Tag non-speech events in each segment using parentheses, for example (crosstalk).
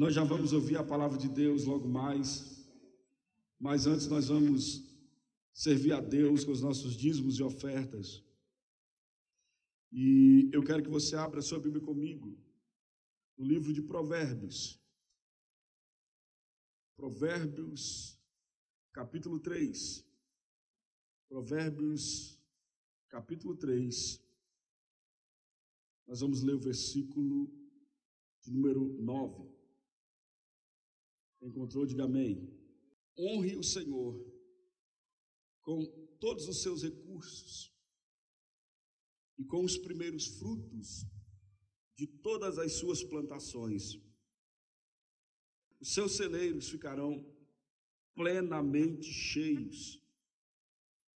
Nós já vamos ouvir a palavra de Deus logo mais, mas antes nós vamos servir a Deus com os nossos dízimos e ofertas. E eu quero que você abra sua Bíblia comigo, no livro de Provérbios. Provérbios, capítulo 3. Provérbios, capítulo 3. Nós vamos ler o versículo de número 9. Encontrou, diga amém. Honre o Senhor com todos os seus recursos e com os primeiros frutos de todas as suas plantações. Os seus celeiros ficarão plenamente cheios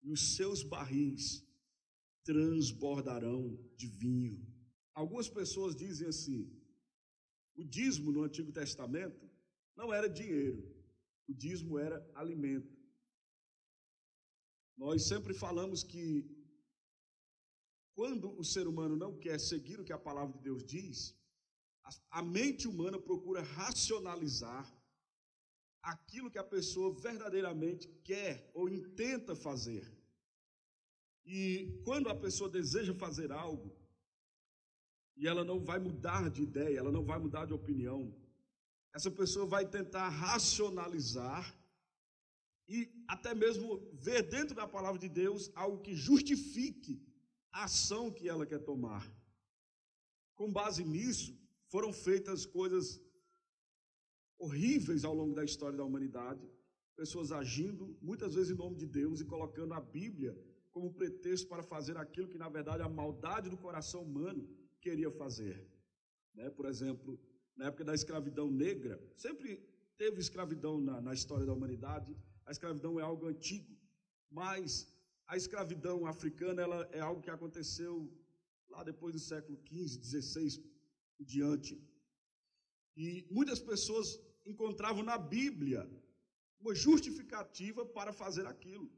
e os seus barris transbordarão de vinho. Algumas pessoas dizem assim: o dízimo no Antigo Testamento não era dinheiro, o dízimo era alimento. Nós sempre falamos que quando o ser humano não quer seguir o que a palavra de Deus diz, a mente humana procura racionalizar aquilo que a pessoa verdadeiramente quer ou intenta fazer. E quando a pessoa deseja fazer algo, e ela não vai mudar de ideia, ela não vai mudar de opinião, essa pessoa vai tentar racionalizar e até mesmo ver dentro da palavra de Deus algo que justifique a ação que ela quer tomar. Com base nisso, foram feitas coisas horríveis ao longo da história da humanidade, pessoas agindo muitas vezes em nome de Deus e colocando a Bíblia como pretexto para fazer aquilo que na verdade a maldade do coração humano queria fazer. Né? Por exemplo, na época da escravidão negra, sempre teve escravidão na, na história da humanidade, a escravidão é algo antigo, mas a escravidão africana ela é algo que aconteceu lá depois do século XV, XVI e diante. E muitas pessoas encontravam na Bíblia uma justificativa para fazer aquilo.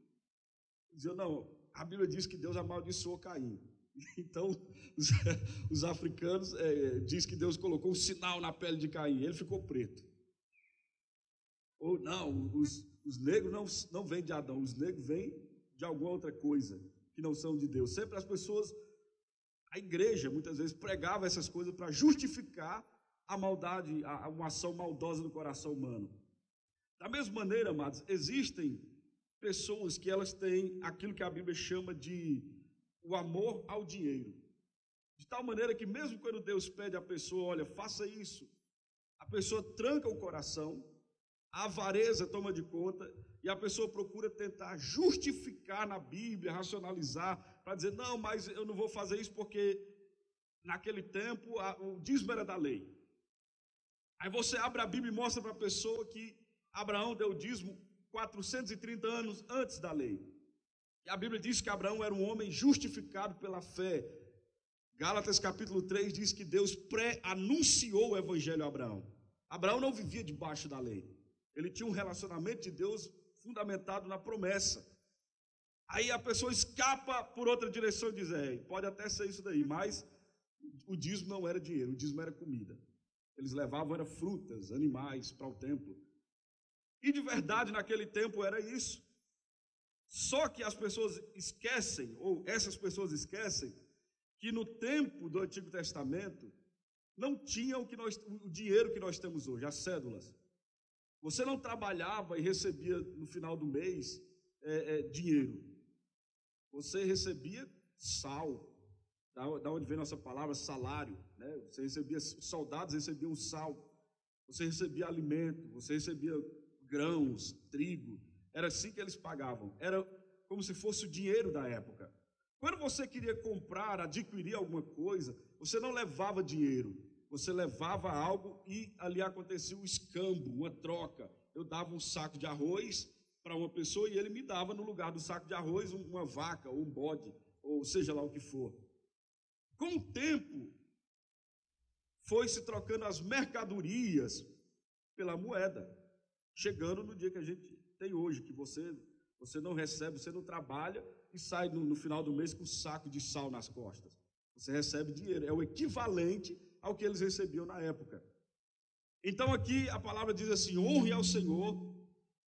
Diziam, não, a Bíblia diz que Deus amaldiçoou Caim. (laughs) Então, os, (laughs) os africanos é, diz que Deus colocou um sinal na pele de Caim, ele ficou preto. Ou não, os, os negros não, não vêm de Adão, os negros vêm de alguma outra coisa que não são de Deus. Sempre as pessoas, a igreja muitas vezes pregava essas coisas para justificar a maldade, a, uma ação maldosa do coração humano. Da mesma maneira, amados, existem pessoas que elas têm aquilo que a Bíblia chama de o amor ao dinheiro. De tal maneira que mesmo quando Deus pede à pessoa, olha, faça isso, a pessoa tranca o coração, a avareza toma de conta e a pessoa procura tentar justificar na Bíblia, racionalizar, para dizer, não, mas eu não vou fazer isso porque naquele tempo a, o dízimo era da lei. Aí você abre a Bíblia e mostra para a pessoa que Abraão deu dízimo 430 anos antes da lei. E a Bíblia diz que Abraão era um homem justificado pela fé. Gálatas capítulo 3 diz que Deus pré-anunciou o evangelho a Abraão. Abraão não vivia debaixo da lei. Ele tinha um relacionamento de Deus fundamentado na promessa. Aí a pessoa escapa por outra direção e diz: é, pode até ser isso daí, mas o dízimo não era dinheiro, o dízimo era comida. Eles levavam era frutas, animais para o templo. E de verdade naquele tempo era isso. Só que as pessoas esquecem, ou essas pessoas esquecem, que no tempo do Antigo Testamento não tinha o, que nós, o dinheiro que nós temos hoje, as cédulas. Você não trabalhava e recebia no final do mês é, é, dinheiro. Você recebia sal, da, onde vem nossa palavra salário. Né? Você recebia, soldados recebiam sal. Você recebia alimento, você recebia grãos, trigo. Era assim que eles pagavam. Era como se fosse o dinheiro da época. Quando você queria comprar, adquirir alguma coisa, você não levava dinheiro você levava algo e ali acontecia um escambo, uma troca. Eu dava um saco de arroz para uma pessoa e ele me dava no lugar do saco de arroz uma vaca ou um bode, ou seja lá o que for. Com o tempo, foi se trocando as mercadorias pela moeda, chegando no dia que a gente tem hoje, que você você não recebe, você não trabalha e sai no, no final do mês com um saco de sal nas costas. Você recebe dinheiro, é o equivalente ao que eles recebiam na época. Então aqui a palavra diz assim: honre ao Senhor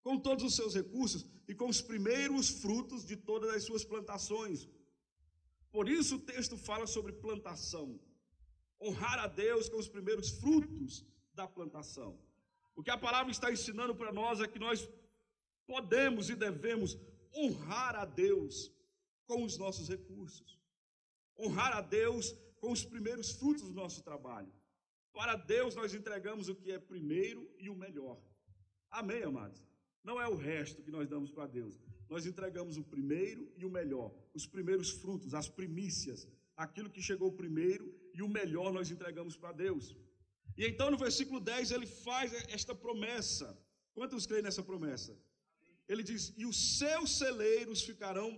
com todos os seus recursos e com os primeiros frutos de todas as suas plantações. Por isso o texto fala sobre plantação. Honrar a Deus com os primeiros frutos da plantação. O que a palavra está ensinando para nós é que nós podemos e devemos honrar a Deus com os nossos recursos. Honrar a Deus com os primeiros frutos do nosso trabalho. Para Deus nós entregamos o que é primeiro e o melhor. Amém, amados? Não é o resto que nós damos para Deus. Nós entregamos o primeiro e o melhor, os primeiros frutos, as primícias, aquilo que chegou primeiro e o melhor nós entregamos para Deus. E então no versículo 10 ele faz esta promessa. Quantos creem nessa promessa? Ele diz: E os seus celeiros ficarão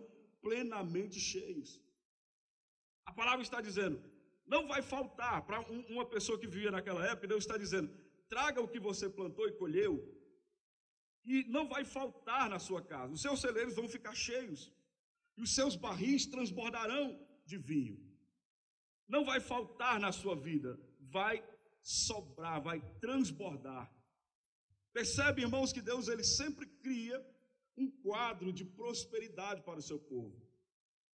plenamente cheios. A palavra está dizendo: não vai faltar para uma pessoa que vivia naquela época, Deus está dizendo: traga o que você plantou e colheu, e não vai faltar na sua casa. Os seus celeiros vão ficar cheios, e os seus barris transbordarão de vinho. Não vai faltar na sua vida, vai sobrar, vai transbordar. Percebe, irmãos, que Deus ele sempre cria um quadro de prosperidade para o seu povo.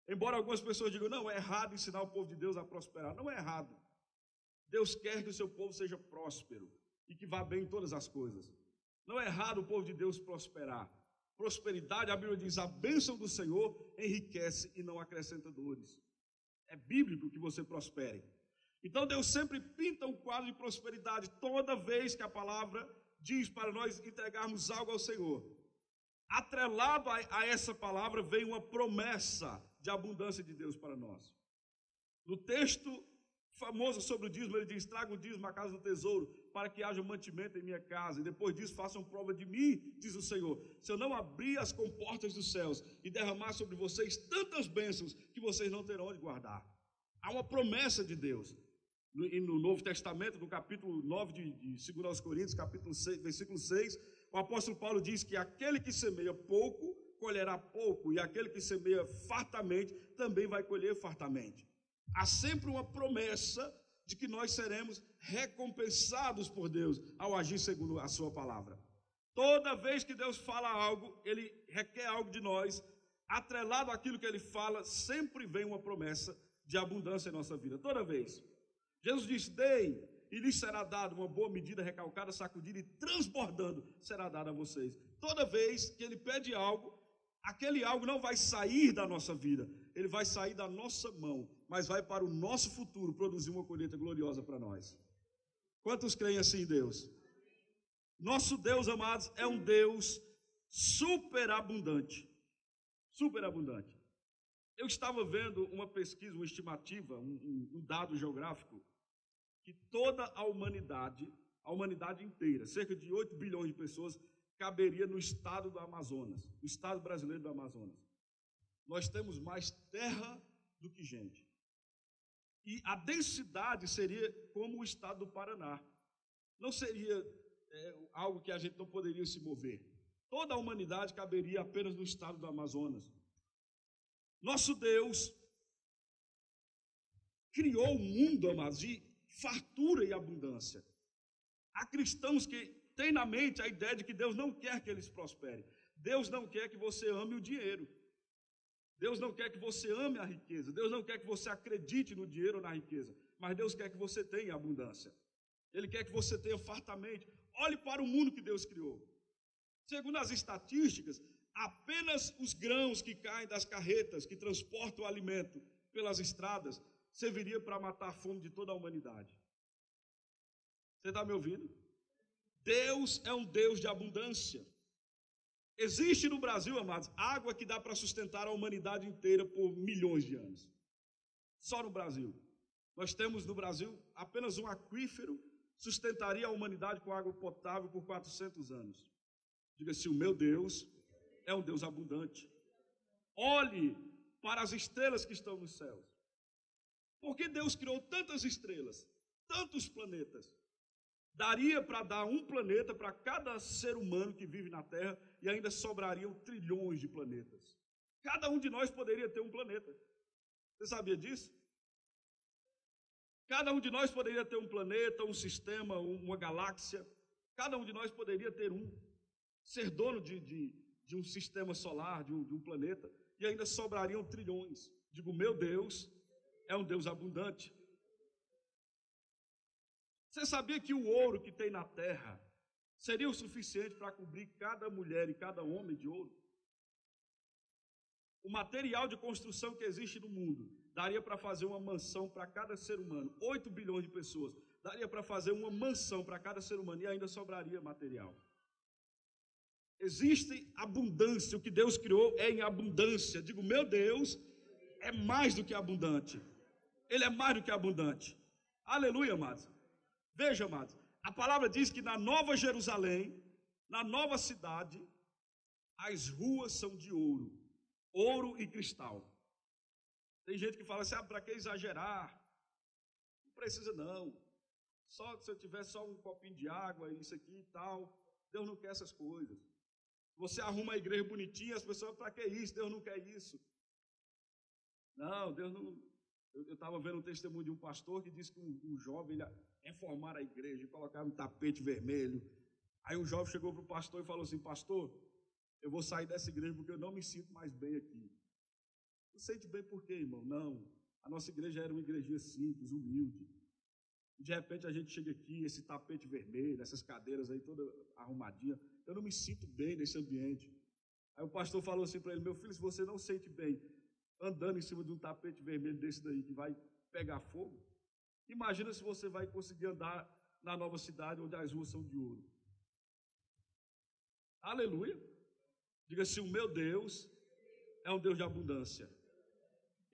Embora algumas pessoas digam, não, é errado ensinar o povo de Deus a prosperar. Não é errado. Deus quer que o seu povo seja próspero e que vá bem em todas as coisas. Não é errado o povo de Deus prosperar. Prosperidade, a Bíblia diz, a bênção do Senhor enriquece e não acrescenta dores. É bíblico que você prospere. Então Deus sempre pinta um quadro de prosperidade toda vez que a palavra diz para nós entregarmos algo ao Senhor. Atrelado a, a essa palavra vem uma promessa de abundância de Deus para nós. No texto famoso sobre o dízimo, ele diz: traga o dízimo à casa do tesouro, para que haja mantimento em minha casa, e depois disso façam prova de mim, diz o Senhor. Se eu não abrir as comportas dos céus e derramar sobre vocês tantas bênçãos que vocês não terão onde guardar. Há uma promessa de Deus. No, no Novo Testamento, no capítulo 9 de, de 2 Coríntios, capítulo 6, versículo 6, o apóstolo Paulo diz que aquele que semeia pouco, colherá pouco, e aquele que semeia fartamente, também vai colher fartamente. Há sempre uma promessa de que nós seremos recompensados por Deus ao agir segundo a sua palavra. Toda vez que Deus fala algo, ele requer algo de nós, atrelado àquilo que ele fala, sempre vem uma promessa de abundância em nossa vida. Toda vez. Jesus disse: Dei, e lhes será dado uma boa medida, recalcada, sacudida e transbordando, será dada a vocês. Toda vez que ele pede algo, aquele algo não vai sair da nossa vida, ele vai sair da nossa mão, mas vai para o nosso futuro produzir uma colheita gloriosa para nós. Quantos creem assim em Deus? Nosso Deus, amados, é um Deus superabundante. Superabundante. Eu estava vendo uma pesquisa, uma estimativa, um, um, dado geográfico que toda a humanidade, a humanidade inteira, cerca de 8 bilhões de pessoas, caberia no estado do Amazonas, no estado brasileiro do Amazonas. Nós temos mais terra do que gente. E a densidade seria como o estado do Paraná. Não seria é, algo que a gente não poderia se mover. Toda a humanidade caberia apenas no estado do Amazonas. Nosso Deus criou o mundo, amados, de fartura e abundância. Há cristãos que têm na mente a ideia de que Deus não quer que eles prosperem. Deus não quer que você ame o dinheiro. Deus não quer que você ame a riqueza. Deus não quer que você acredite no dinheiro ou na riqueza. Mas Deus quer que você tenha abundância. Ele quer que você tenha fartamente. Olhe para o mundo que Deus criou. Segundo as estatísticas, apenas os grãos que caem das carretas que transportam o alimento pelas estradas serviria para matar a fome de toda a humanidade. Você está me ouvindo? Deus é um Deus de abundância. Existe no Brasil, amados, água que dá para sustentar a humanidade inteira por milhões de anos. Só no Brasil. Nós temos no Brasil apenas um aquífero sustentaria a humanidade com água potável por 400 anos. Diga assim: o meu Deus é um Deus abundante. Olhe para as estrelas que estão nos céus. Porque Deus criou tantas estrelas, tantos planetas. Daria para dar um planeta para cada ser humano que vive na Terra e ainda sobrariam trilhões de planetas. Cada um de nós poderia ter um planeta. Você sabia disso? Cada um de nós poderia ter um planeta, um sistema, uma galáxia. Cada um de nós poderia ter um, ser dono de, de, de um sistema solar, de um, de um planeta, e ainda sobrariam trilhões. Digo, meu Deus é um Deus abundante. Você sabia que o ouro que tem na terra seria o suficiente para cobrir cada mulher e cada homem de ouro? O material de construção que existe no mundo daria para fazer uma mansão para cada ser humano. 8 bilhões de pessoas. Daria para fazer uma mansão para cada ser humano e ainda sobraria material. Existe abundância, o que Deus criou é em abundância. Digo, meu Deus é mais do que abundante. Ele é mais do que abundante. Aleluia, amados. Veja, amados, a palavra diz que na Nova Jerusalém, na nova cidade, as ruas são de ouro, ouro e cristal. Tem gente que fala assim: ah, para que exagerar? Não precisa não. Só se eu tiver só um copinho de água, isso aqui e tal. Deus não quer essas coisas. Você arruma a igreja bonitinha, as pessoas, para que isso? Deus não quer isso. Não, Deus não. Eu estava vendo um testemunho de um pastor que disse que um, um jovem ele reformar a igreja, colocar um tapete vermelho. Aí o jovem chegou para o pastor e falou assim: Pastor, eu vou sair dessa igreja porque eu não me sinto mais bem aqui. Não sente bem por quê, irmão? Não. A nossa igreja era uma igrejinha simples, humilde. De repente a gente chega aqui, esse tapete vermelho, essas cadeiras aí toda arrumadinha. Eu não me sinto bem nesse ambiente. Aí o pastor falou assim para ele: Meu filho, se você não sente bem andando em cima de um tapete vermelho desse daí que vai pegar fogo, imagina se você vai conseguir andar na nova cidade onde as ruas são de ouro. Aleluia. Diga assim: O meu Deus é um Deus de abundância.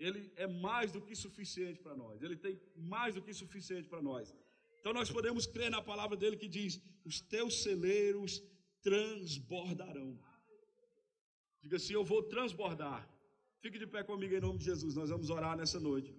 Ele é mais do que suficiente para nós. Ele tem mais do que suficiente para nós. Então nós podemos crer na palavra dele que diz: Os teus celeiros transbordarão. Diga assim: Eu vou transbordar. Fique de pé comigo em nome de Jesus. Nós vamos orar nessa noite.